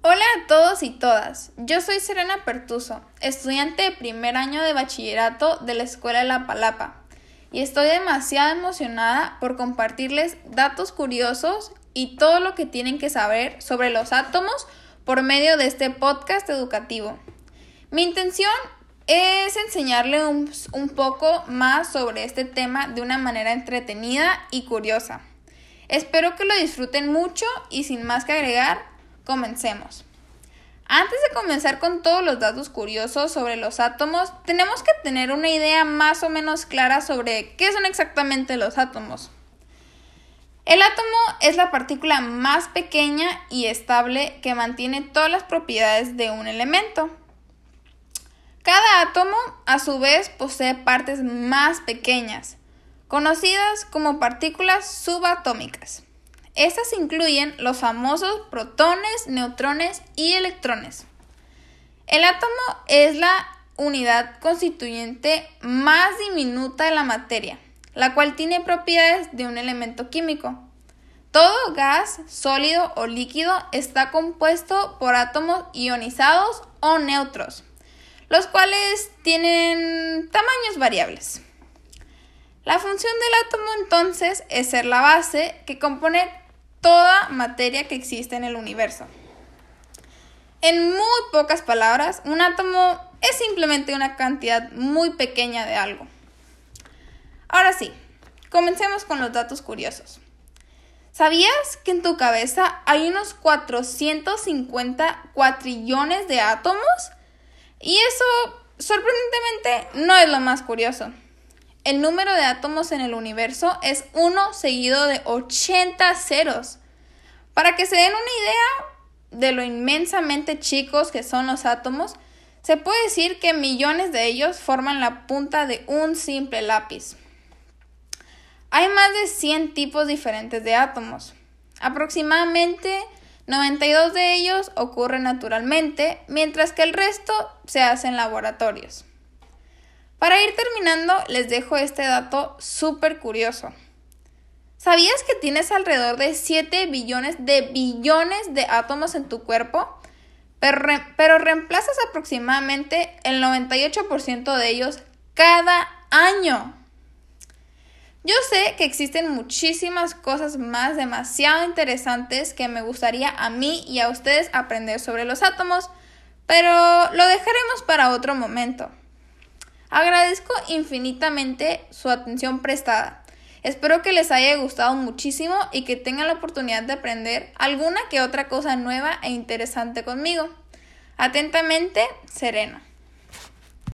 Hola a todos y todas, yo soy Serena Pertuso, estudiante de primer año de bachillerato de la Escuela de La Palapa, y estoy demasiado emocionada por compartirles datos curiosos y todo lo que tienen que saber sobre los átomos por medio de este podcast educativo. Mi intención es enseñarle un, un, poco más sobre este tema de una manera entretenida y curiosa. Espero que lo disfruten mucho y sin más que agregar, comencemos. Antes de comenzar con todos los datos curiosos sobre los átomos, tenemos que tener una idea más o menos clara sobre qué son exactamente los átomos. El átomo es la partícula más pequeña y estable que mantiene todas las propiedades de un elemento. Cada átomo, a su vez, posee partes más pequeñas, conocidas como partículas subatómicas. Estas incluyen los famosos protones, neutrones y electrones. El átomo es la unidad constituyente más diminuta de la materia, la cual tiene propiedades de un elemento químico. Todo gas, sólido o líquido está compuesto por átomos ionizados o neutros los cuales tienen tamaños variables. La función del átomo entonces es ser la base que compone toda materia que existe en el universo. En muy pocas palabras, un átomo es simplemente una cantidad muy pequeña de algo. Ahora sí, comencemos con los datos curiosos. ¿Sabías que en tu cabeza hay unos 450 cuatrillones de átomos? Y eso, sorprendentemente, no es lo más curioso. El número de átomos en el universo es 1 seguido de 80 ceros. Para que se den una idea de lo inmensamente chicos que son los átomos, se puede decir que millones de ellos forman la punta de un simple lápiz. Hay más de 100 tipos diferentes de átomos. Aproximadamente 92 de ellos ocurren naturalmente, mientras que el resto se hace en laboratorios. Para ir terminando, les dejo este dato súper curioso. ¿Sabías que tienes alrededor de 7 billones de billones de átomos en tu cuerpo? Pero, pero reemplazas aproximadamente el 98% de ellos cada año. Yo sé que existen muchísimas cosas más demasiado interesantes que me gustaría a mí y a ustedes aprender sobre los átomos, pero lo dejaremos para otro momento. Agradezco infinitamente su atención prestada. Espero que les haya gustado muchísimo y que tengan la oportunidad de aprender alguna que otra cosa nueva e interesante conmigo. Atentamente, Serena.